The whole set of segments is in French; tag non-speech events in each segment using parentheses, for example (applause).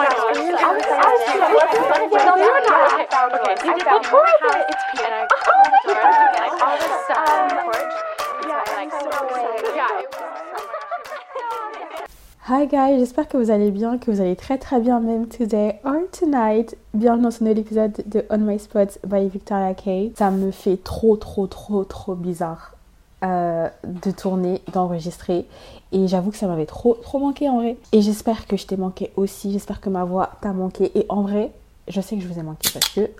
my gosh. I was (laughs) excited. No, you're not. Okay, so you did before I did. It's Pete. And I opened the door and like all of a sudden the porch. Yeah, like so excited. Yeah, it was. Hi guys, j'espère que vous allez bien, que vous allez très très bien même today or tonight. Bienvenue dans ce nouvel épisode de On My Spots by Victoria Kay. Ça me fait trop trop trop trop bizarre euh, de tourner, d'enregistrer et j'avoue que ça m'avait trop trop manqué en vrai. Et j'espère que je t'ai manqué aussi, j'espère que ma voix t'a manqué et en vrai, je sais que je vous ai manqué parce que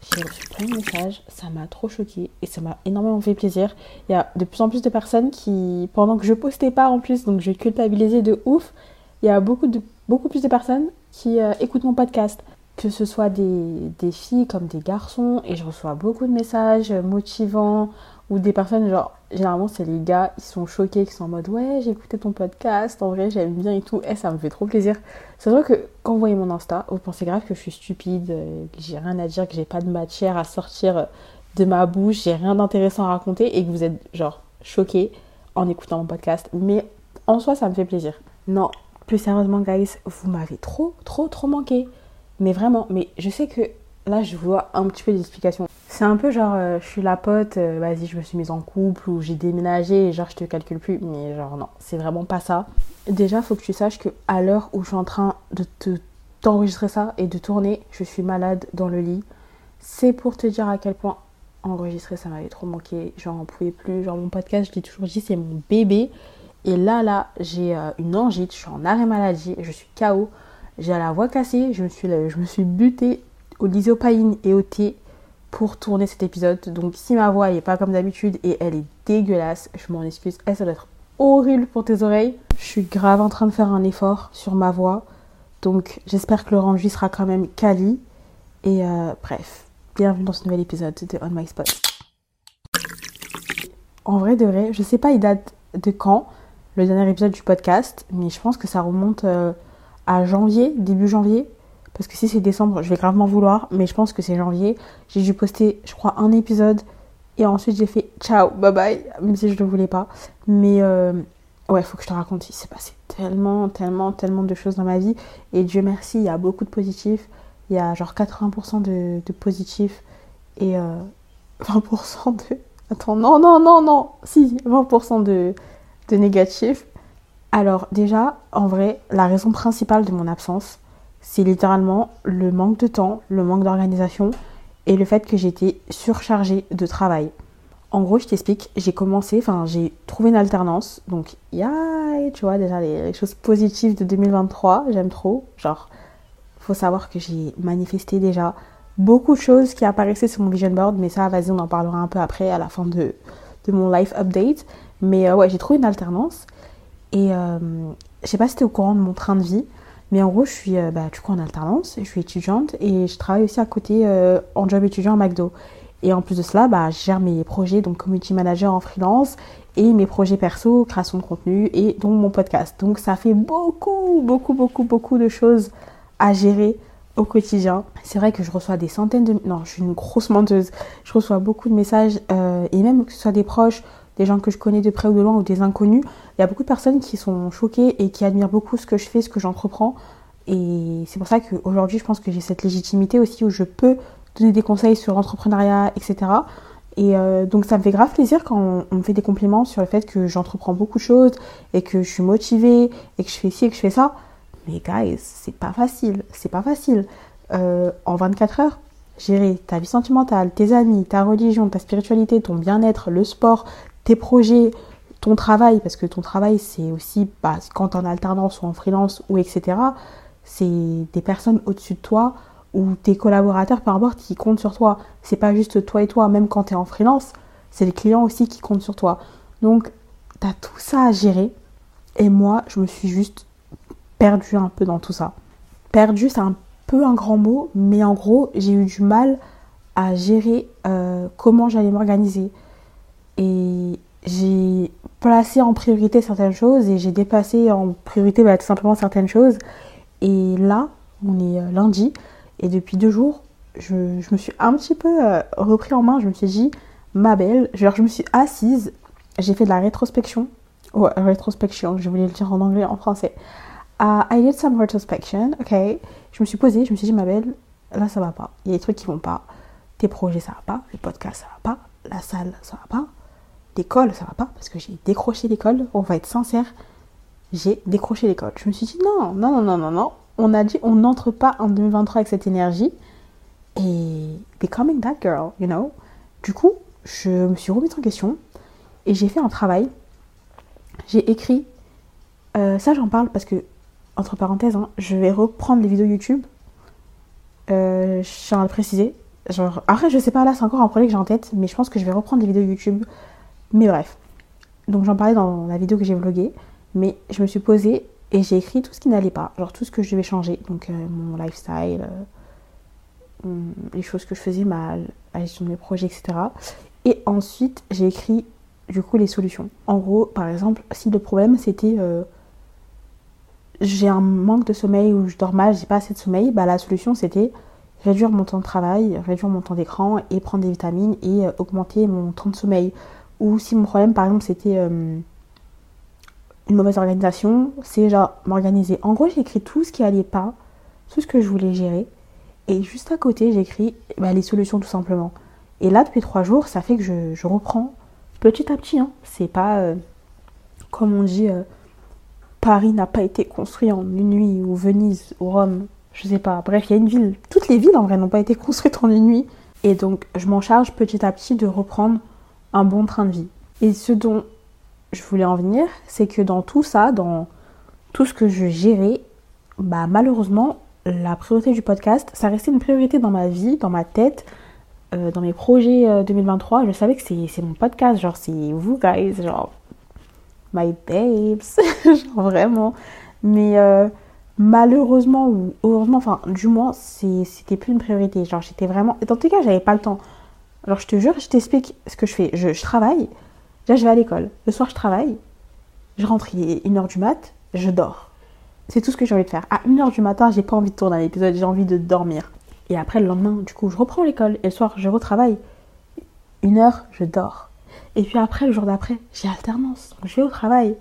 j'ai reçu plein de messages, ça m'a trop choqué et ça m'a énormément fait plaisir. Il y a de plus en plus de personnes qui, pendant que je postais pas en plus, donc je culpabilisais de ouf, il y a beaucoup, de, beaucoup plus de personnes qui euh, écoutent mon podcast. Que ce soit des, des, filles comme des garçons, et je reçois beaucoup de messages motivants, ou des personnes, genre, généralement c'est les gars, ils sont choqués, qui sont en mode ouais, j'ai écouté ton podcast, en vrai j'aime bien et tout, et ça me fait trop plaisir. C'est vrai que quand vous voyez mon Insta, vous pensez grave que je suis stupide, euh, que j'ai rien à dire, que j'ai pas de matière à sortir de ma bouche, j'ai rien d'intéressant à raconter, et que vous êtes genre choqués en écoutant mon podcast. Mais en soi, ça me fait plaisir. Non, plus sérieusement, guys, vous m'avez trop, trop, trop manqué. Mais vraiment, mais je sais que là, je vois un petit peu d'explication. C'est un peu genre, euh, je suis la pote, euh, vas-y, je me suis mise en couple ou j'ai déménagé et genre, je te calcule plus. Mais genre, non, c'est vraiment pas ça. Déjà, faut que tu saches que à l'heure où je suis en train de te t'enregistrer ça et de tourner, je suis malade dans le lit. C'est pour te dire à quel point enregistrer ça m'avait trop manqué. J'en pouvais plus. Genre, mon podcast, je l'ai toujours dit, c'est mon bébé. Et là, là, j'ai euh, une angite, je suis en arrêt maladie, je suis KO, j'ai la voix cassée, je me suis, je me suis butée au lisopaïne et au thé pour tourner cet épisode. Donc si ma voix n'est pas comme d'habitude et elle est dégueulasse, je m'en excuse. Elle, ça doit être horrible pour tes oreilles. Je suis grave en train de faire un effort sur ma voix. Donc j'espère que le rendu sera quand même quali. Et euh, bref, bienvenue dans ce nouvel épisode de On My Spot. En vrai de vrai, je sais pas il date de quand, le dernier épisode du podcast, mais je pense que ça remonte euh, à janvier, début janvier. Parce que si c'est décembre, je vais gravement vouloir, mais je pense que c'est janvier. J'ai dû poster, je crois, un épisode et ensuite j'ai fait ciao, bye bye, même si je ne le voulais pas. Mais euh, ouais, faut que je te raconte, il s'est passé tellement, tellement, tellement de choses dans ma vie. Et Dieu merci, il y a beaucoup de positifs. Il y a genre 80% de, positifs et euh, 20% de. Attends, non, non, non, non, si, 20% de de négatif Alors déjà, en vrai, la raison principale de mon absence, c'est littéralement le manque de temps, le manque d'organisation et le fait que j'étais surchargée de travail. En gros, je t'explique, j'ai commencé, enfin j'ai trouvé une alternance, donc yeah, tu vois déjà les, choses positives de 2023, j'aime trop. Genre, faut savoir que j'ai manifesté déjà beaucoup de choses qui apparaissaient sur mon vision board, mais ça, vas-y, on en parlera un peu après à la fin de, de mon life update. Mais euh, ouais, j'ai trouvé une alternance. Et euh, je sais pas si tu es au courant de mon train de vie. Mais en gros, je suis euh, bah, du coup en alternance, je suis étudiante et je travaille aussi à côté euh, en job étudiant à McDo. Et en plus de cela, bah, je gère mes projets, donc community manager en freelance et mes projets perso, création de contenu et donc mon podcast. Donc ça fait beaucoup, beaucoup, beaucoup, beaucoup de choses à gérer au quotidien. C'est vrai que je reçois des centaines de... Non, je suis une grosse menteuse. Je reçois beaucoup de messages euh, et même que ce soit des proches des gens que je connais de près ou de loin ou des inconnus, il y a beaucoup de personnes qui sont choquées et qui admirent beaucoup ce que je fais, ce que j'entreprends. Et c'est pour ça qu'aujourd'hui, je pense que j'ai cette légitimité aussi où je peux donner des conseils sur l'entrepreneuriat, etc. Et euh, donc ça me fait grave plaisir quand on, me fait des compliments sur le fait que j'entreprends beaucoup de choses et que je suis motivée et que je fais ci et que je fais ça. Mais guys, c'est pas facile, c'est pas facile. Euh, en 24 heures, gérer ta vie sentimentale, tes amis, ta religion, ta spiritualité, ton bien-être, le sport, tes projets, ton travail, parce que ton travail, c'est aussi, bah, quand tu en alternance ou en freelance ou etc., c'est des personnes au-dessus de toi ou tes collaborateurs, peu importe, qui comptent sur toi. C'est pas juste toi et toi, même quand tu es en freelance, c'est les clients aussi qui comptent sur toi. Donc, tu as tout ça à gérer. Et moi, je me suis juste perdue un peu dans tout ça. Perdue, c'est un peu un grand mot, mais en gros, j'ai eu du mal à gérer euh, comment j'allais m'organiser, et j'ai placé en priorité certaines choses et j'ai dépassé en priorité bah, tout simplement certaines choses. Et là, on est euh, lundi et depuis deux jours, je, me suis un petit peu euh, repris en main. Je me suis dit, ma belle, genre, je me suis assise, j'ai fait de la rétrospection. Ouais, rétrospection, je voulais le dire en anglais, en français. Uh, I did some retrospection, ok. Je me suis posée, je me suis dit, ma belle, là ça va pas. Il y a des trucs qui vont pas. Tes projets ça va pas, le podcast ça va pas, la salle ça va pas, ça va pas, parce que j'ai décroché l'école, on va être sincère, j'ai décroché l'école. Je me suis dit, non, non, non, non, non, non. On a dit, on n'entre pas en 2023 avec cette énergie. Et becoming that girl, you know. Du coup, je me suis remise en question et j'ai fait un travail. J'ai écrit, euh, ça j'en parle parce que, entre parenthèses, hein, je vais reprendre les vidéos YouTube. Euh, je tiens à le préciser. Genre, après, je sais pas, là c'est encore un projet que j'ai en tête, mais je pense que je vais reprendre les vidéos YouTube. Mais bref. Donc j'en parlais dans la vidéo que j'ai vloguée. Mais je me suis posée et j'ai écrit tout ce qui n'allait pas. Genre tout ce que je devais changer. Donc euh, mon lifestyle, euh, les choses que je faisais mal, la gestion de mes projets, etc. Et ensuite, j'ai écrit du coup les solutions. En gros, par exemple, si le problème c'était euh, j'ai un manque de sommeil ou je dors mal, j'ai pas assez de sommeil, bah la solution c'était réduire mon temps de travail, réduire mon temps d'écran et prendre des vitamines et augmenter mon temps de sommeil. Ou si mon problème par exemple c'était euh, une mauvaise organisation, c'est genre m'organiser. En gros, j'ai écrit tout ce qui allait pas, tout ce que je voulais gérer. Et juste à côté, j'ai écrit bah, les solutions tout simplement. Et là, depuis trois jours, ça fait que je, je reprends petit à petit. Hein. C'est pas, euh, comme on dit, euh, Paris n'a pas été construit en une nuit, ou Venise, ou Rome, je sais pas. Bref, il y a une ville. Toutes les villes en vrai n'ont pas été construites en une nuit. Et donc, je m'en charge petit à petit de reprendre un bon train de vie. Et ce dont je voulais en venir, c'est que dans tout ça, dans tout ce que je gérais, bah malheureusement, la priorité du podcast, ça restait une priorité dans ma vie, dans ma tête, euh, dans mes projets euh, 2023. Je savais que c'est mon podcast, genre c'est vous guys, genre my babes, (laughs) genre vraiment. Mais euh, malheureusement ou heureusement, enfin du moins, c'était plus une priorité. Genre j'étais vraiment... Dans tous les cas, j'avais pas le temps. Alors je te jure, je t'explique ce que je fais. Je, je travaille, Là, je vais à l'école. Le soir, je travaille. Je rentre, il est 1h du mat. Je dors. C'est tout ce que j'ai envie de faire. À 1h du matin, j'ai pas envie de tourner un épisode, j'ai envie de dormir. Et après, le lendemain, du coup, je reprends l'école. Et le soir, je retravaille. Une heure, je dors. Et puis après, le jour d'après, j'ai alternance. Donc, je vais au travail.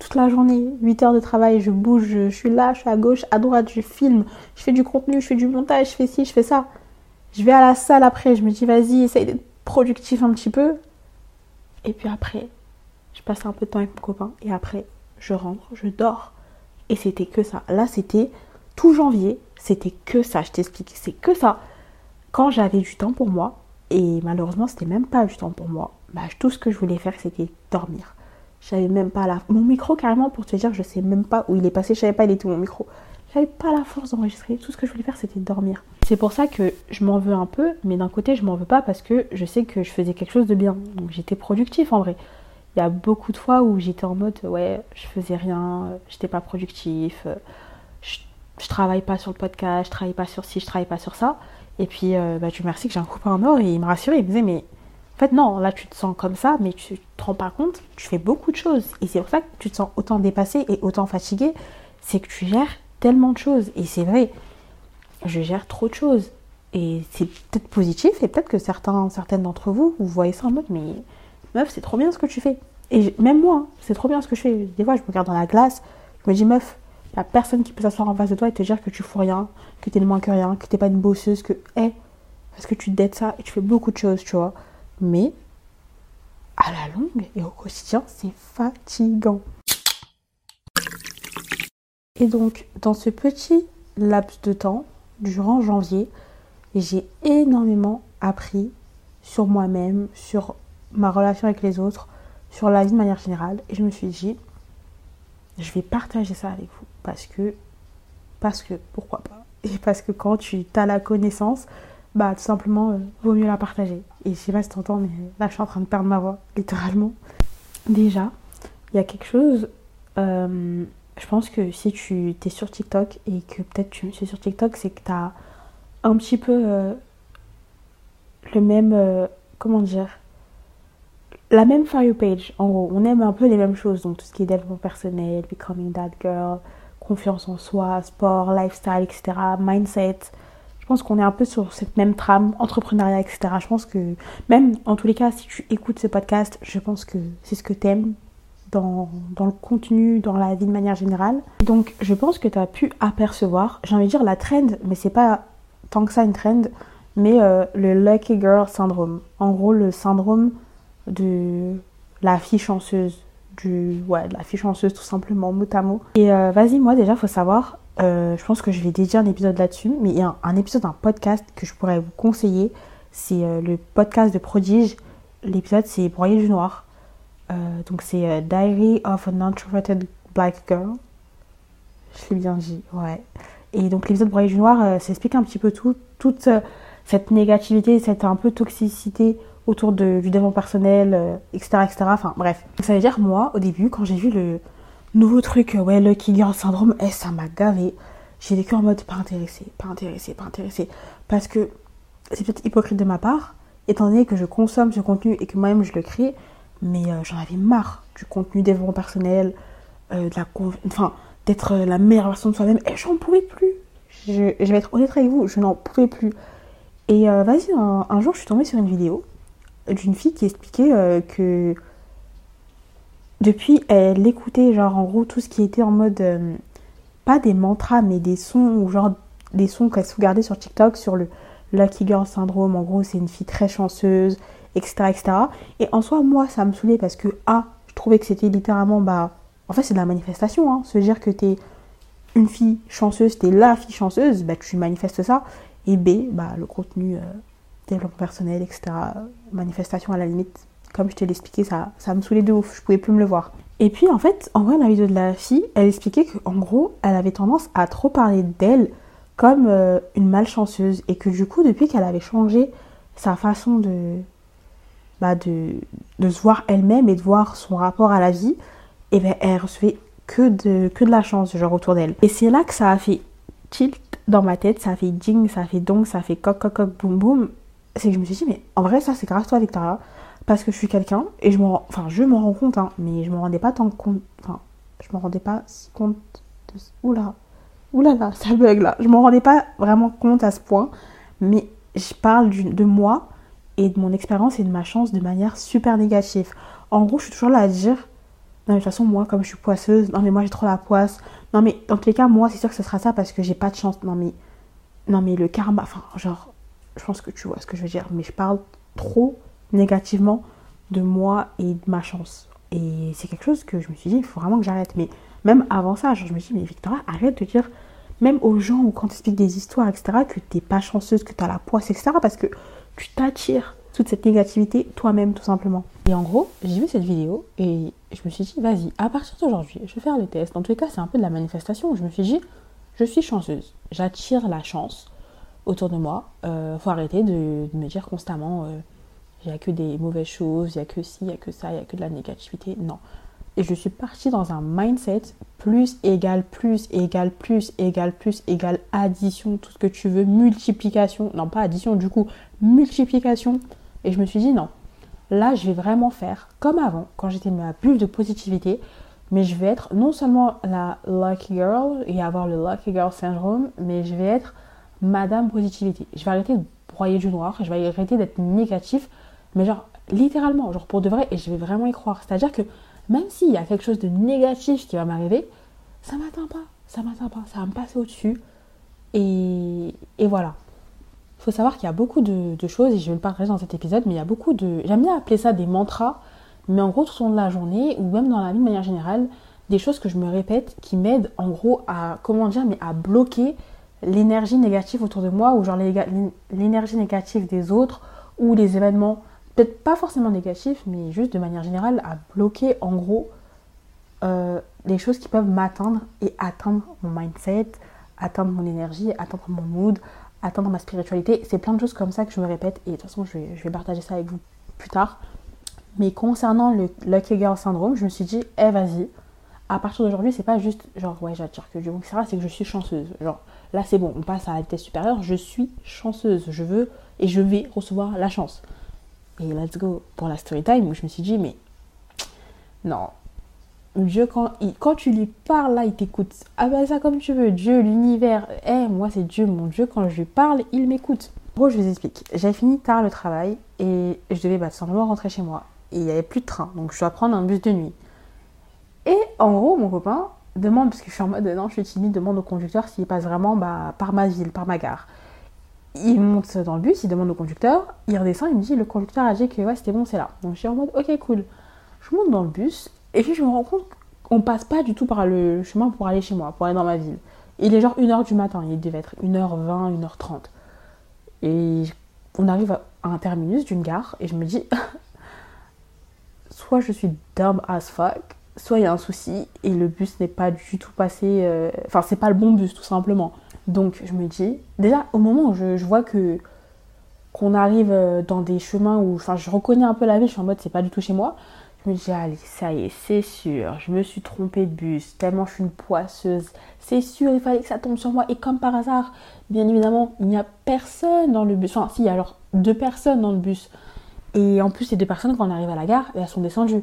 Toute la journée, 8 heures de travail, je bouge, je suis là, je suis à gauche, à droite, je filme, je fais du contenu, je fais du montage, je fais ci, je fais ça. Je vais à la salle après, je me dis, vas-y, essaye d'être productif un petit peu. Et puis après, je passe un peu de temps avec mon copain. Et après, je rentre, je dors. Et c'était que ça. Là, c'était tout janvier. C'était que ça. Je t'explique. C'est que ça. Quand j'avais du temps pour moi, et malheureusement, c'était même pas du temps pour moi, bah, tout ce que je voulais faire, c'était dormir. J'avais même pas. Mon micro, carrément, pour te dire, je sais même pas où il est passé. Je savais pas il était où mon micro. J'avais pas la force d'enregistrer. Tout ce que je voulais faire, c'était dormir. C'est pour ça que je m'en veux un peu, mais d'un côté, je m'en veux pas parce que je sais que je faisais quelque chose de bien. Donc j'étais productif en vrai. Il y a beaucoup de fois où j'étais en mode, ouais, je faisais rien, j'étais pas productif, je, je, travaille pas sur le podcast, je travaille pas sur ci, je travaille pas sur ça. Et puis, euh, bah, Dieu merci que j'ai un copain en or et il me rassurait, il me disait, mais en fait, non, là tu te sens comme ça, mais tu te rends pas compte, tu fais beaucoup de choses. Et c'est pour ça que tu te sens autant dépassé et autant fatigué, c'est que tu gères tellement de choses. Et c'est vrai, je gère trop de choses. Et c'est peut-être positif, et peut-être que certains, certaines d'entre vous, vous voyez ça en mode, mais meuf, c'est trop bien ce que tu fais. Et même moi, c'est trop bien ce que je fais. Des fois, je me regarde dans la glace, je me dis, meuf, il a personne qui peut s'asseoir en face de toi et te dire que tu fous rien, que t'es moins que rien, que t'es pas une bosseuse, que, hé, parce que tu te dettes ça et tu fais beaucoup de choses, tu vois. Mais, à la longue et au quotidien, c'est fatigant. Et donc, dans ce petit laps de temps, durant janvier, j'ai énormément appris sur moi-même, sur ma relation avec les autres, sur la vie de manière générale. Et je me suis dit, je vais partager ça avec vous. Parce que, parce que, pourquoi pas? Et parce que quand tu as la connaissance, bah tout simplement, euh, vaut mieux la partager. Et je sais pas si t'entends, mais là je suis en train de perdre ma voix, littéralement. Déjà, il y a quelque chose... Euh, je pense que si tu es sur TikTok et que peut-être tu me suis sur TikTok, c'est que tu as un petit peu euh, le même. Euh, comment dire La même For You page. En gros, on aime un peu les mêmes choses. Donc tout ce qui est développement personnel, becoming that girl, confiance en soi, sport, lifestyle, etc., mindset. Je pense qu'on est un peu sur cette même trame, entrepreneuriat, etc. Je pense que même, en tous les cas, si tu écoutes ce podcast, je pense que c'est ce que tu aimes dans, le contenu, dans la vie de manière générale. Donc je pense que tu as pu apercevoir, j'ai envie de dire la trend, mais c'est pas tant que ça une trend, mais euh, le Lucky Girl Syndrome. En gros, le syndrome de la fille chanceuse. Du, ouais, de la fille chanceuse tout simplement, mot à mot. Et euh, vas-y, moi déjà, faut savoir, euh, je pense que je vais dédier un épisode là-dessus, mais il y a un, épisode d'un podcast que je pourrais vous conseiller. C'est le podcast de Prodige. L'épisode, c'est Broyer du Noir. Donc, c'est Diary of an Introverted Black Girl. Je l'ai bien dit, ouais. Et donc, l'épisode Broyer du Noir, ça explique un petit peu tout, toute cette négativité, cette un peu toxicité autour de, du développement personnel, etc., euh, etc. Enfin bref. Ça veut dire moi, au début, quand j'ai vu le nouveau truc, ouais, Lucky Girl Syndrome, eh, ça m'a gavé. J'ai vécu en mode pas intéressé, pas intéressé, pas intéressé. Parce que c'est peut-être hypocrite de ma part, étant donné que je consomme ce contenu et que moi-même je le crée, mais euh, j'en avais marre du contenu développement personnel, euh, de la enfin, d'être la meilleure version de soi-même. Et j'en pouvais plus. Je, je vais être honnête avec vous, je n'en pouvais plus. Et euh, vas-y, un, jour, je suis tombée sur une vidéo d'une fille qui expliquait euh, que depuis, elle écoutait, genre, en gros, tout ce qui était en mode, euh, pas des mantras, mais des sons, ou genre, des sons qu'elle sauvegardait sur TikTok, sur le Lucky Girl Syndrome. En gros, c'est une fille très chanceuse, etc., etc. Et en soi, moi, ça me saoulait parce que, A, je trouvais que c'était littéralement, bah, en fait, c'est de la manifestation, hein. Se dire que t'es une fille chanceuse, t'es la fille chanceuse, bah, tu manifestes ça. Et B, bah, le contenu euh, développement personnel, etc. Manifestation à la limite, comme je te l'expliquais, ça, ça me saoulait de ouf, je pouvais plus me le voir. Et puis en fait, en vrai, la vidéo de la fille, elle expliquait qu'en gros, elle avait tendance à trop parler d'elle comme euh, une malchanceuse et que du coup, depuis qu'elle avait changé sa façon de, bah, de, de se voir elle-même et de voir son rapport à la vie, et eh ben, elle recevait que de, que de la chance, genre autour d'elle. Et c'est là que ça a fait tilt dans ma tête, ça fait ding, ça fait donc, ça fait coq, coq, coq, boum, boum. C'est que je me suis dit, mais en vrai, ça, c'est grâce à toi, Victoria. Parce que je suis quelqu'un, et je me enfin, je rends compte, hein, mais je me rendais pas tant compte, enfin, je me rendais pas compte de. Oula, oula là, (laughs) ça bug là. Je me rendais pas vraiment compte à ce point, mais je parle de moi et de mon expérience et de ma chance de manière super négative. En gros, je suis toujours là à dire, non, mais de toute façon, moi, comme je suis poisseuse, non, mais moi, j'ai trop la poisse. Non, mais dans tous les cas, moi, c'est sûr que ce sera ça parce que j'ai pas de chance. Non, mais, non, mais le karma, enfin, genre, je pense que tu vois ce que je veux dire, mais je parle trop négativement de moi et de ma chance. Et c'est quelque chose que je me suis dit, il faut vraiment que j'arrête. Mais même avant ça, genre, je me suis dit, mais Victoria, arrête de dire, même aux gens quand tu expliques des histoires, etc., que t'es pas chanceuse, que tu as la poisse, etc., parce que tu t'attires toute cette négativité toi-même tout simplement. Et en gros, j'ai vu cette vidéo et je me suis dit, vas-y, à partir d'aujourd'hui, je vais faire le test. Dans tous les cas, c'est un peu de la manifestation. Je me suis dit, je suis chanceuse, j'attire la chance autour de moi. Euh, faut arrêter de, me dire constamment, euh, il n'y a que des mauvaises choses, il n'y a que ci, il n'y a que ça, il n'y a que de la négativité. Non. Et je suis partie dans un mindset plus égale plus égale plus égale plus égale addition, tout ce que tu veux, multiplication, non pas addition du coup, multiplication et je me suis dit non, là je vais vraiment faire comme avant, quand j'étais ma bulle de positivité, mais je vais être non seulement la lucky girl et avoir le lucky girl syndrome, mais je vais être madame positivité. Je vais arrêter de broyer du noir, je vais arrêter d'être négatif, mais genre littéralement, genre pour de vrai, et je vais vraiment y croire. C'est-à-dire que même s'il y a quelque chose de négatif qui va m'arriver, ça m'atteint pas, ça m'atteint pas, ça va me passer au-dessus. Et, et voilà. Il faut savoir qu'il y a beaucoup de, choses, et je vais le partager dans cet épisode, mais il y a beaucoup de... J'aime bien appeler ça des mantras, mais en gros tout au long de la journée, ou même dans la vie de manière générale, des choses que je me répète qui m'aident en gros à, comment dire, mais à bloquer l'énergie négative autour de moi, ou genre l'énergie négative des autres, ou les événements, peut-être pas forcément négatifs, mais juste de manière générale, à bloquer en gros euh, les choses qui peuvent m'atteindre et atteindre mon mindset, atteindre mon énergie, atteindre mon mood, atteindre ma spiritualité. C'est plein de choses comme ça que je me répète et de toute façon je vais, partager ça avec vous plus tard. Mais concernant le Lucky Girl Syndrome, je me suis dit, eh vas-y, à partir d'aujourd'hui, c'est pas juste genre ouais j'attire que du bon, etc. C'est que je suis chanceuse. Genre là c'est bon, on passe à la vitesse supérieure, je suis chanceuse, je veux et je vais recevoir la chance. Et let's go pour la story time où je me suis dit, mais non, Dieu, quand, quand tu lui parles, là, il t'écoute. Appelle ah ça comme tu veux. Dieu, l'univers. Eh, moi, c'est Dieu, mon Dieu. Quand je lui parle, il m'écoute. Gros, je vous explique. J'avais fini tard le travail et je devais bah, simplement rentrer chez moi. Et il n'y avait plus de train. Donc, je dois prendre un bus de nuit. Et en gros, mon copain demande, parce que je suis en mode non, je suis timide, demande au conducteur s'il passe vraiment bah, par ma ville, par ma gare. Il monte dans le bus, il demande au conducteur, il redescend, il me dit le conducteur a dit que ouais, c'était bon, c'est là. Donc je suis en mode ok, cool. Je monte dans le bus et puis je me rends compte qu'on passe pas du tout par le chemin pour aller chez moi, pour aller dans ma ville. Il est genre 1h du matin, il devait être 1h20, 1h30. Et on arrive à un terminus d'une gare et je me dis (laughs) soit je suis dumb as fuck, soit il y a un souci et le bus n'est pas du tout passé. euh, Enfin, c'est pas le bon bus tout simplement. Donc je me dis, déjà au moment où je, vois que qu'on arrive euh, dans des chemins où, je reconnais un peu la ville, je suis en mode c'est pas du tout chez moi. Je me dis, allez, ça y est, c'est sûr, je me suis trompée de bus, tellement je suis une poisseuse. C'est sûr, il fallait que ça tombe sur moi. Et comme par hasard, bien évidemment, il n'y a personne dans le bus. Enfin, si, alors deux personnes dans le bus. Et en plus, ces deux personnes, quand on arrive à la gare, elles sont descendues.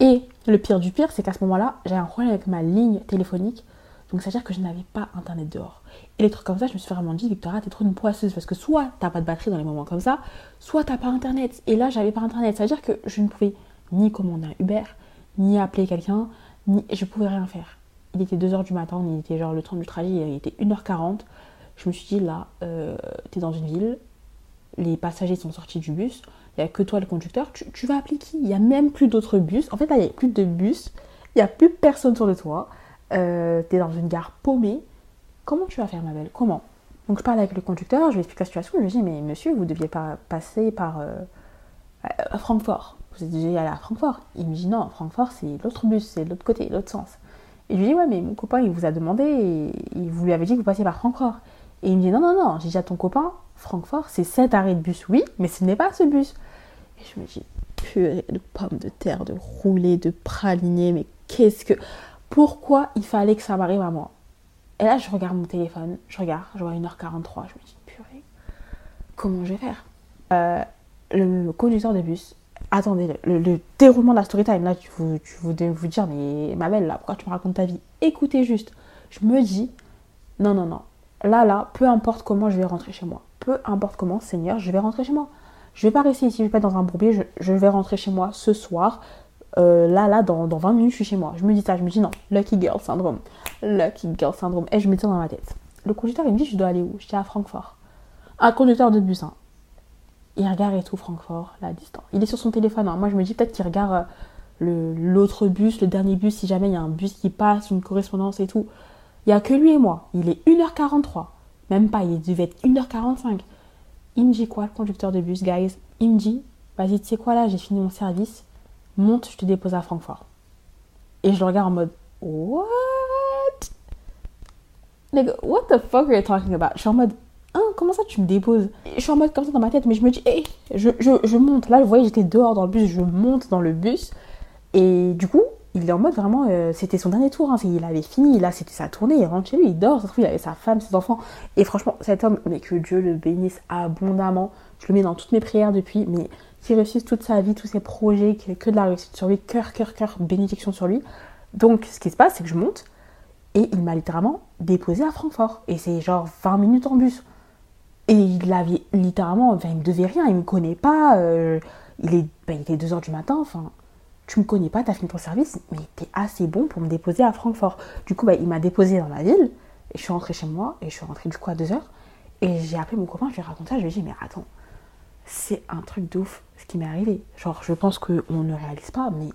Et le pire du pire, c'est qu'à ce moment-là, j'ai un problème avec ma ligne téléphonique. Donc, c'est-à-dire que je n'avais pas internet dehors. Et les trucs comme ça, je me suis vraiment dit, Victoria, t'es trop une poisseuse. Parce que soit t'as pas de batterie dans les moments comme ça, soit t'as pas internet. Et là, j'avais pas internet. C'est-à-dire que je ne pouvais ni commander un Uber, ni appeler quelqu'un, ni je pouvais rien faire. Il était 2h du matin, il était genre le temps du trajet, il était 1h40. Je me suis dit, là, euh, t'es dans une ville, les passagers sont sortis du bus, il n'y a que toi le conducteur, tu, vas appeler qui? Il n'y a même plus d'autres bus. En fait, là, il n'y a plus de bus, il n'y a plus personne sur le toit, euh, t'es dans une gare paumée. Comment tu vas faire, ma belle? Comment? Donc, je parle avec le conducteur, je lui explique la situation, je lui dis, mais monsieur, vous deviez pas passer par euh, à Francfort. Vous êtes déjà allé à Francfort Il me dit, non, Francfort, c'est l'autre bus, c'est l'autre côté, l'autre sens. Et je lui dis, ouais, mais mon copain, il vous a demandé, et il vous lui avait dit que vous passiez par Francfort. Et il me dit, non, non, non, j'ai dit à ton copain, Francfort, c'est cet arrêt de bus, oui, mais ce n'est pas ce bus. Et je me dis, purée de pommes de terre, de rouler, de praliner, mais qu'est-ce que. Pourquoi il fallait que ça m'arrive à moi Et là, je regarde mon téléphone, je regarde, je vois 1h43, je me dis, purée, comment je vais faire? Euh, Le conducteur de bus, attendez, le, le déroulement de la story time, là, tu vous, tu vous dire, mais ma belle, là, pourquoi tu me racontes ta vie? Écoutez juste, je me dis, non, non, non, là, là, peu importe comment je vais rentrer chez moi, peu importe comment, Seigneur, je vais rentrer chez moi. Je vais pas rester ici, je vais pas être dans un bourbier, je vais rentrer chez moi ce soir. Euh, là, là, dans, dans 20 minutes, je suis chez moi. Je me dis ça, je me dis non, lucky girl syndrome. Lucky girl syndrome. Et je me dis dans ma tête. Le conducteur, il me dit, je dois aller où? J'étais à Francfort. Un conducteur de bus, hein. Il regarde et tout, Francfort, la distance. Il est sur son téléphone. hein. Moi, je me dis peut-être qu'il regarde euh, l'autre bus, le dernier bus, si jamais il y a un bus qui passe, une correspondance et tout. Il n'y a que lui et moi. Il est 1h43. Même pas, il devait être 1h45. Il me dit quoi, le conducteur de bus, guys? Il me dit, vas-y, tu sais quoi là, j'ai fini mon service. Monte, je te dépose à Francfort. Et je le regarde en mode, what? Nigga, what the fuck are you talking about? Je suis en mode, hein, comment ça tu me déposes? Je suis en mode comme ça dans ma tête, mais je me dis, hé, je, je, je monte. Là, vous voyez, j'étais dehors dans le bus, je monte dans le bus. Et du coup, il est en mode vraiment, euh, c'était son dernier tour. hein, il avait fini, là, c'était sa tournée. Il rentre chez lui, il dort. Il avait sa femme, ses enfants. Et franchement, cet homme, mais que Dieu le bénisse abondamment. Je le mets dans toutes mes prières depuis, mais qu'il réussisse toute sa vie, tous ses projets, ait que de la réussite sur lui, cœur, cœur, cœur, bénédiction sur lui. Donc, ce qui se passe, c'est que je monte et il m'a littéralement déposé à Francfort. Et c'est genre 20 minutes en bus. Et il avait littéralement, enfin, il me devait rien, il me connaît pas. euh, il, est, ben, il était 2h du matin, enfin, tu me connais pas, t'as fini ton service, mais t'es assez bon pour me déposer à Francfort. Du coup, ben, il m'a déposé dans la ville, et je suis rentrée chez moi, et je suis rentrée du coup à 2h. Et j'ai appelé mon copain, je lui ai raconté ça, je lui ai dit, mais attends, c'est un truc de ouf ce qui m'est arrivé. Genre, je pense qu'on ne réalise pas, mais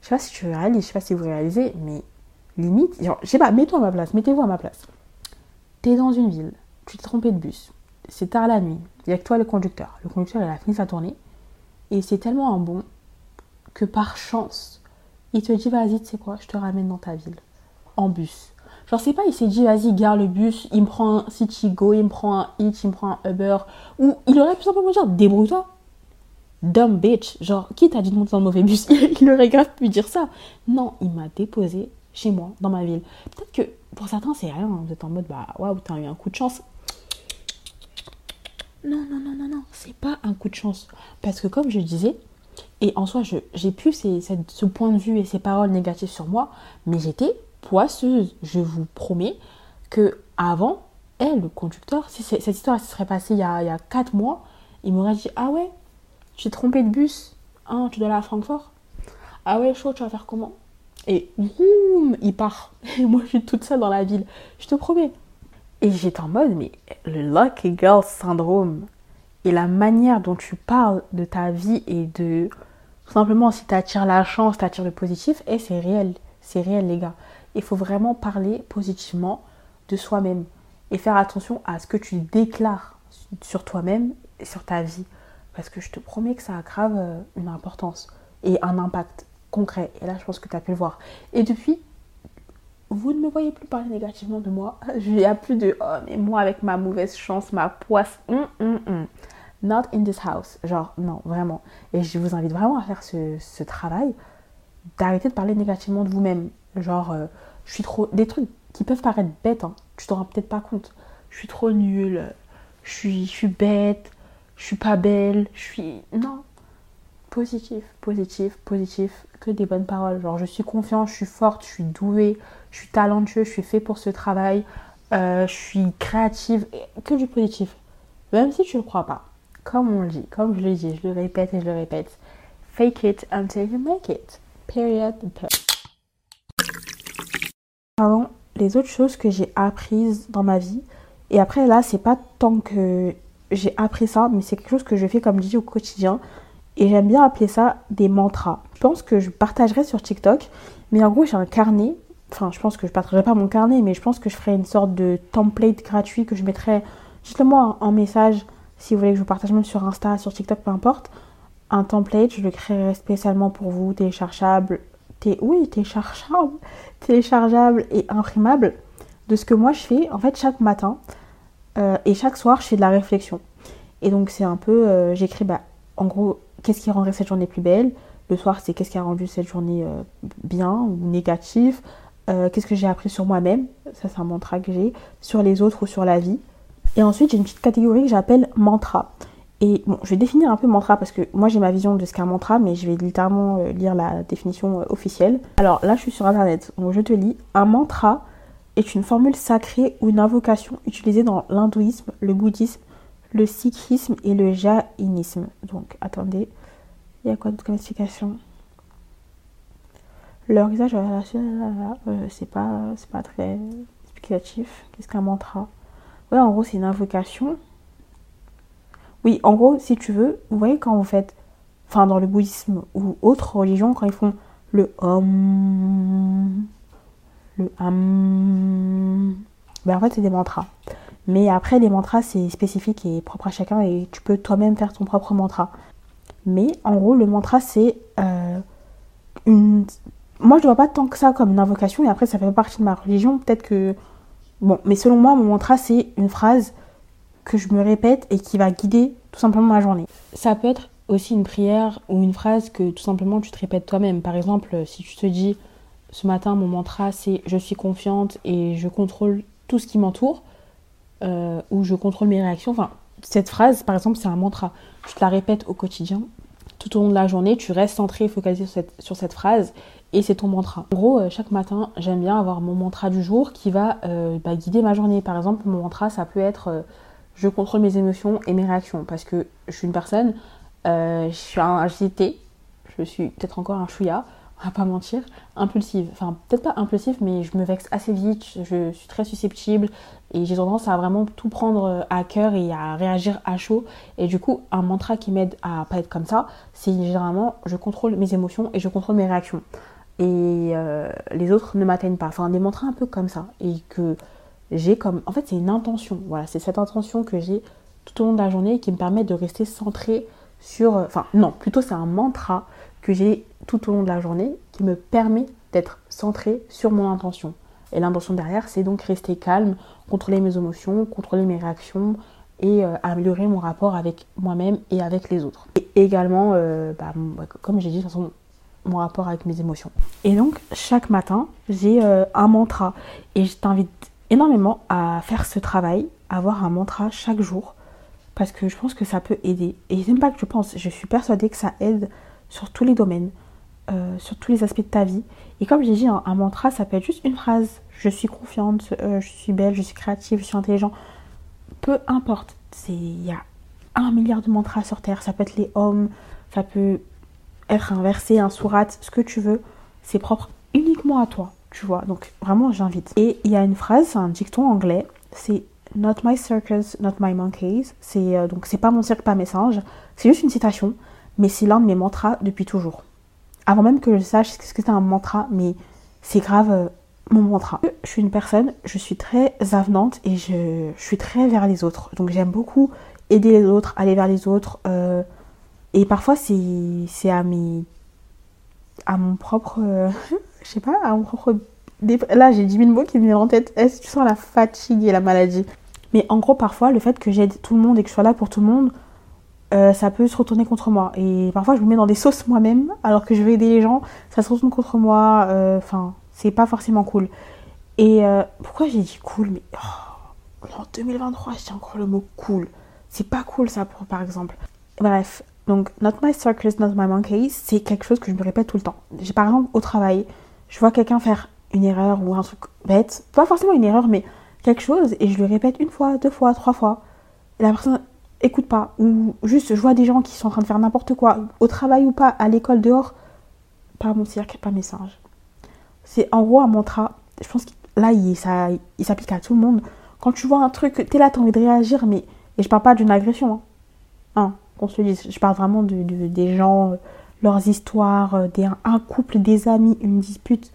je sais pas si tu réalises, je sais pas si vous réalisez, mais limite, genre, je sais pas, mets-toi à ma place, mettez-vous à ma place. T'es dans une ville, tu t'es trompé de bus, c'est tard la nuit, il y a que toi le conducteur. Le conducteur, il a fini sa tournée, et c'est tellement un bon que par chance, il te dit, vas-y, tu sais quoi, je te ramène dans ta ville, en bus. Genre, c'est pas, il s'est dit, vas-y, gare le bus, il me prend un City Go, il me prend un Hitch, il me prend un Uber, ou il aurait pu simplement dire, débrouille-toi. Dumb bitch. Genre, qui t'a dit de monter dans le mauvais bus? (laughs) Il aurait grave pu dire ça. Non, il m'a déposé chez moi, dans ma ville. Peut-être que pour certains, c'est rien. Vous êtes en mode, bah, waouh, t'as eu un coup de chance. Non, non, non, non, non, c'est pas un coup de chance. Parce que comme je disais, et en soi, j'ai plus ces- ce point de vue et ces paroles négatives sur moi, mais j'étais poisseuse. Je vous promets que avant, elle, le conducteur, si cette histoire se serait passée il y a, il y a 4 mois, il m'aurait dit Ah ouais, tu t'es trompé de bus, hein, tu dois aller à Francfort. Ah ouais, chaud, tu vas faire comment? Et boum, il part. (laughs) Et moi, je suis toute seule dans la ville. Je te promets. Et j'étais en mode, mais le Lucky Girl syndrome et la manière dont tu parles de ta vie et de. Tout simplement, si tu attires la chance, tu attires le positif, et c'est réel. C'est réel, les gars. Il faut vraiment parler positivement de soi-même et faire attention à ce que tu déclares sur toi-même et sur ta vie. Parce que je te promets que ça a grave euh, une importance et un impact concret. Et là, je pense que tu as pu le voir. Et depuis, vous ne me voyez plus parler négativement de moi. (laughs) Il n'y a plus de oh, mais moi avec ma mauvaise chance, ma poisse. Hum, hum, hum. Not in this house. Genre, non, vraiment. Et je vous invite vraiment à faire ce, travail d'arrêter de parler négativement de vous-même. Genre, euh, je suis trop. Des trucs qui peuvent paraître bêtes, hein. tu t'en rends peut-être pas compte. Je suis trop nulle, je suis, je suis bête, je suis pas belle, je suis. Non. Positif, positif, positif, que des bonnes paroles. Genre, je suis confiante, je suis forte, je suis douée, je suis talentueux, je suis fait pour ce travail, euh, je suis créative, que du positif. Même si tu le crois pas. Comme on le dit, comme je le dis, je le répète et je le répète. Fake it until you make it. Period. Les autres choses que j'ai apprises dans ma vie. Et après, là, c'est pas tant que j'ai appris ça, mais c'est quelque chose que je fais, comme je dis, au quotidien. Et j'aime bien appeler ça des mantras. Je pense que je partagerai sur TikTok. Mais en gros, j'ai un carnet. Enfin, je pense que je partagerai pas mon carnet, mais je pense que je ferai une sorte de template gratuit que je mettrai justement en message si vous voulez que je vous partage même sur Insta, sur TikTok, peu importe. Un template, je le créerai spécialement pour vous, téléchargeable. oui, téléchargeable, (laughs) téléchargeable et imprimable de ce que moi je fais en fait chaque matin. Euh, et chaque soir, je fais de la réflexion. Et donc, c'est un peu, euh, j'écris, bah, en gros, qu'est-ce qui rendrait cette journée plus belle? Le soir, c'est qu'est-ce qui a rendu cette journée euh, bien ou négatif? Qu'est-ce que j'ai appris sur moi-même? Ça, c'est un mantra que j'ai. Sur les autres ou sur la vie. Et ensuite, j'ai une petite catégorie que j'appelle mantra. Et bon, je vais définir un peu mantra parce que moi j'ai ma vision de ce qu'est un mantra, mais je vais littéralement lire la définition officielle. Alors là, je suis sur internet, donc je te lis. Un mantra est une formule sacrée ou une invocation utilisée dans l'hindouisme, le bouddhisme, le sikhisme et le jaïnisme. Donc, attendez, il y a quoi d'autre comme explication? Leur usage, euh, c'est pas, c'est pas très explicatif. Qu'est-ce qu'un mantra? Ouais, en gros, c'est une invocation. Oui, en gros, si tu veux, vous voyez quand vous faites, enfin, dans le bouddhisme ou autre religion, quand ils font le om, le am, ben en fait, c'est des mantras. Mais après, les mantras, c'est spécifique et propre à chacun et tu peux toi-même faire ton propre mantra. Mais en gros, le mantra, c'est euh, une. Moi, je ne vois pas tant que ça comme une invocation et après, ça fait partie de ma religion. Peut-être que. Bon, mais selon moi, mon mantra, c'est une phrase que je me répète et qui va guider tout simplement ma journée. Ça peut être aussi une prière ou une phrase que tout simplement tu te répètes toi-même. Par exemple, si tu te dis ce matin, mon mantra, c'est je suis confiante et je contrôle tout ce qui m'entoure euh, où je contrôle mes réactions. Enfin, cette phrase, par exemple, c'est un mantra. Tu te la répètes au quotidien. Tout au long de la journée, tu restes centré et focalisé sur cette, sur cette phrase et c'est ton mantra. En gros, euh, chaque matin, j'aime bien avoir mon mantra du jour qui va euh, bah, guider ma journée. Par exemple, mon mantra, ça peut être je contrôle mes émotions et mes réactions parce que je suis une personne, je suis un je suis peut-être encore un chouïa, on va pas mentir, impulsive. Enfin, peut-être pas impulsive, mais je me vexe assez vite, je suis très susceptible et j'ai tendance à vraiment tout prendre euh, à cœur et à réagir à chaud. Et du coup, un mantra qui m'aide à pas être comme ça, c'est généralement je contrôle mes émotions et je contrôle mes réactions. Et euh, les autres ne m'atteignent pas. Enfin, des mantras un peu comme ça. Et que j'ai comme. En fait, c'est une intention. Voilà, c'est cette intention que j'ai tout au long de la journée qui me permet de rester centré sur. Euh, enfin, non, plutôt c'est un mantra que j'ai tout au long de la journée qui me permet d'être centré sur mon intention. Et l'intention derrière, c'est donc rester calme, contrôler mes émotions, contrôler mes réactions et euh, améliorer mon rapport avec moi-même et avec les autres. Et également, euh, bah, bah, comme j'ai dit, de toute façon, mon rapport avec mes émotions. Et donc, chaque matin, j'ai un mantra. Et je t'invite énormément à faire ce travail, avoir un mantra chaque jour, parce que je pense que ça peut aider. Et c'est pas que je pense, je suis persuadée que ça aide sur tous les domaines, euh, sur tous les aspects de ta vie. Et comme j'ai dit, un, mantra, ça peut être juste une phrase. Je suis confiante, euh, je suis belle, je suis créative, je suis intelligent. Peu importe. Il y a un milliard de mantras sur Terre. Ça peut être les hommes, ça peut être un verset, un sourate, ce que tu veux. C'est propre uniquement à toi, tu vois. Donc vraiment, j'invite. Et il y a une phrase, c'est un dicton anglais, c'est Not my circus, not my monkeys. C'est euh, donc c'est pas mon cirque, pas mes singes. C'est juste une citation, mais c'est l'un de mes mantras depuis toujours. Avant même que je sache ce que c'est un mantra, mais c'est grave euh, mon mantra. Je suis une personne, je suis très avenante et je, suis très vers les autres. Donc j'aime beaucoup aider les autres, aller vers les autres. euh, et parfois c'est à mes à mon propre (laughs) je sais pas, à là j'ai 10 000 mots qui me viennent en tête. Est-ce que tu sens la fatigue et la maladie? Mais en gros parfois le fait que j'aide tout le monde et que je sois là pour tout le monde euh, ça peut se retourner contre moi. Et parfois, je me mets dans des sauces moi-même, alors que je veux aider les gens, ça se retourne contre moi. euh, Enfin, c'est pas forcément cool. Et euh, pourquoi j'ai dit cool? Mais oh, en 2023, je dis encore le mot cool. C'est pas cool ça, par exemple. Bref, donc, not my circus, not my monkeys, c'est quelque chose que je me répète tout le temps. J'ai par exemple au travail, je vois quelqu'un faire une erreur ou un truc bête, pas forcément une erreur, mais quelque chose, et je lui répète une fois, deux fois, trois fois. La personne écoute pas, ou juste je vois des gens qui sont en train de faire n'importe quoi, au travail ou pas, à l'école, dehors, pas mon cirque, pas mes singes. C'est en gros un mantra, je pense que là il, ça, s'applique à tout le monde. Quand tu vois un truc, t'es là, t'as envie de réagir, mais. Et je parle pas d'une agression, hein. Hein, qu'on se le dise, je parle vraiment de, de- des gens, leurs histoires, euh, des, un couple, des amis, une dispute.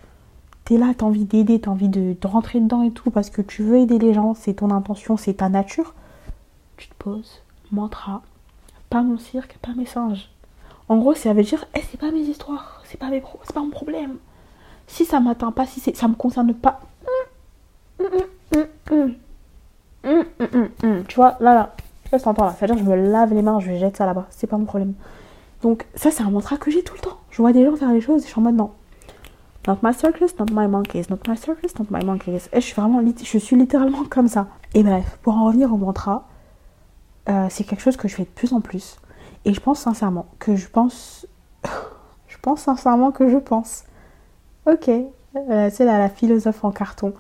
T'es là, t'as envie d'aider, t'as envie de, rentrer dedans et tout, parce que tu veux aider les gens, c'est ton intention, c'est ta nature. Tu te poses, mantra, pas mon cirque, pas mes singes. En gros, ça veut dire, Eh, c'est pas mes histoires, c'est pas mes pro- pas mon problème. Si ça m'atteint pas, si ça me concerne pas. Tu vois, là, là, là, t'entends là. C'est-à-dire, je me lave les mains, je jette ça là-bas. C'est pas mon problème. Donc, ça, c'est un mantra que j'ai tout le temps. Je vois des gens faire les choses et je suis en mode non. Not my circus, not my monkeys. Not my circus, not my monkeys. Et je suis vraiment, littéralement comme ça. Et bref, pour en revenir au mantra, euh, c'est quelque chose que je fais de plus en plus. Et je pense sincèrement que je pense. (laughs) je pense sincèrement que je pense. Ok, euh, c'est la, philosophe en carton.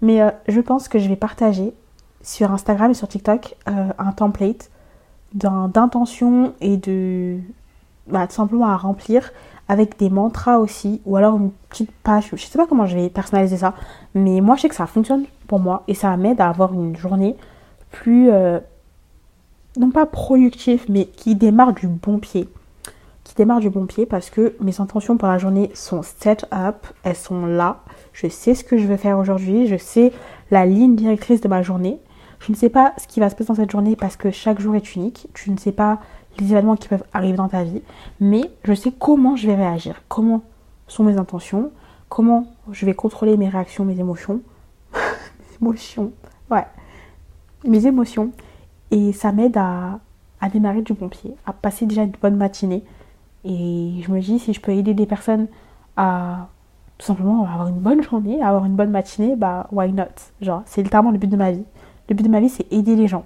Mais euh, je pense que je vais partager sur Instagram et sur TikTok un template d'intention et de. Bah, simplement à remplir avec des mantras aussi, ou alors une petite page. Je sais pas comment je vais personnaliser ça, mais moi je sais que ça fonctionne pour moi et ça m'aide à avoir une journée plus. euh, non pas productive, mais qui démarre du bon pied. Qui démarre du bon pied parce que mes intentions pour la journée sont set up, elles sont là. Je sais ce que je veux faire aujourd'hui, je sais la ligne directrice de ma journée. Je ne sais pas ce qui va se passer dans cette journée parce que chaque jour est unique. Tu ne sais pas les événements qui peuvent arriver dans ta vie, mais je sais comment je vais réagir, comment sont mes intentions, comment je vais contrôler mes réactions, mes émotions. (laughs) mes émotions, ouais. Mes émotions. Et ça m'aide à, à démarrer du bon pied, à passer déjà une bonne matinée. Et je me dis, si je peux aider des personnes à tout simplement avoir une bonne journée, avoir une bonne matinée, bah why not? Genre, c'est littéralement le but de ma vie. Le but de ma vie, c'est aider les gens.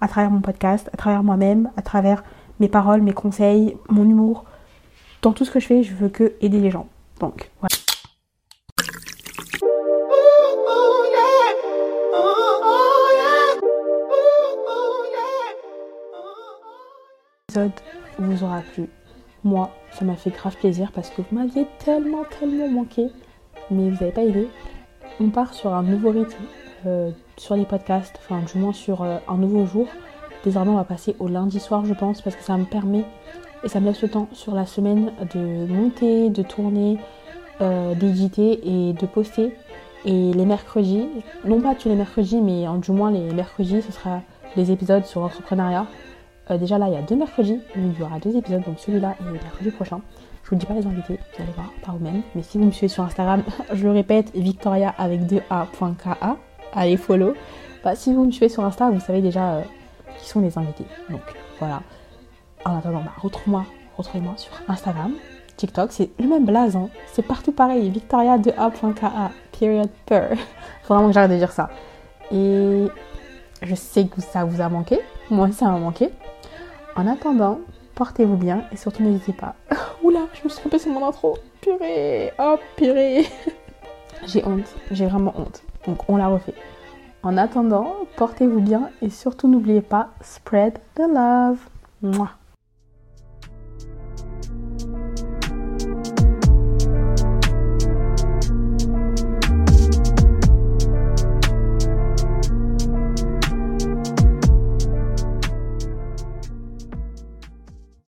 À travers mon podcast, à travers moi-même, à travers mes paroles, mes conseils, mon humour. Dans tout ce que je fais, je veux que aider les gens. Donc, voilà. Vous aura plu. Moi, ça m'a fait grave plaisir parce que vous m'aviez tellement, tellement manqué. Mais vous n'avez pas aidé. On part sur un nouveau rythme euh, sur les podcasts, enfin du moins sur euh, un nouveau jour. Désormais, on va passer au lundi soir, je pense, parce que ça me permet et ça me laisse le temps sur la semaine de monter, de tourner, euh, d'éditer et de poster. Et les mercredis, non pas tous les mercredis, mais en, du moins les mercredis, ce sera des épisodes sur l'entrepreneuriat. Euh, déjà là, il y a deux mercredis, mais il y aura deux épisodes, donc celui-là et le mercredi prochain. Je vous dis pas les invités, vous allez voir par vous-même. Mais si vous me suivez sur Instagram, (laughs) je le répète, Victoria avec 2a.ka, allez follow. Bah, si vous me suivez sur Insta, vous savez déjà euh, qui sont les invités. Donc voilà. En attendant, bah, retrouve-moi, retrouvez-moi sur Instagram, TikTok, c'est le même blaze, hein. c'est partout pareil, victoria2a.ka, period per. Faut (laughs) vraiment que j'arrête de dire ça. Et je sais que ça vous a manqué, moi ça m'a manqué. En attendant, portez-vous bien et surtout n'hésitez pas. (laughs) Oula, je me suis trompée sur mon intro. Purée, oh purée. (laughs) j'ai honte, j'ai vraiment honte. Donc on la refait. En attendant, portez-vous bien et surtout n'oubliez pas, spread the love.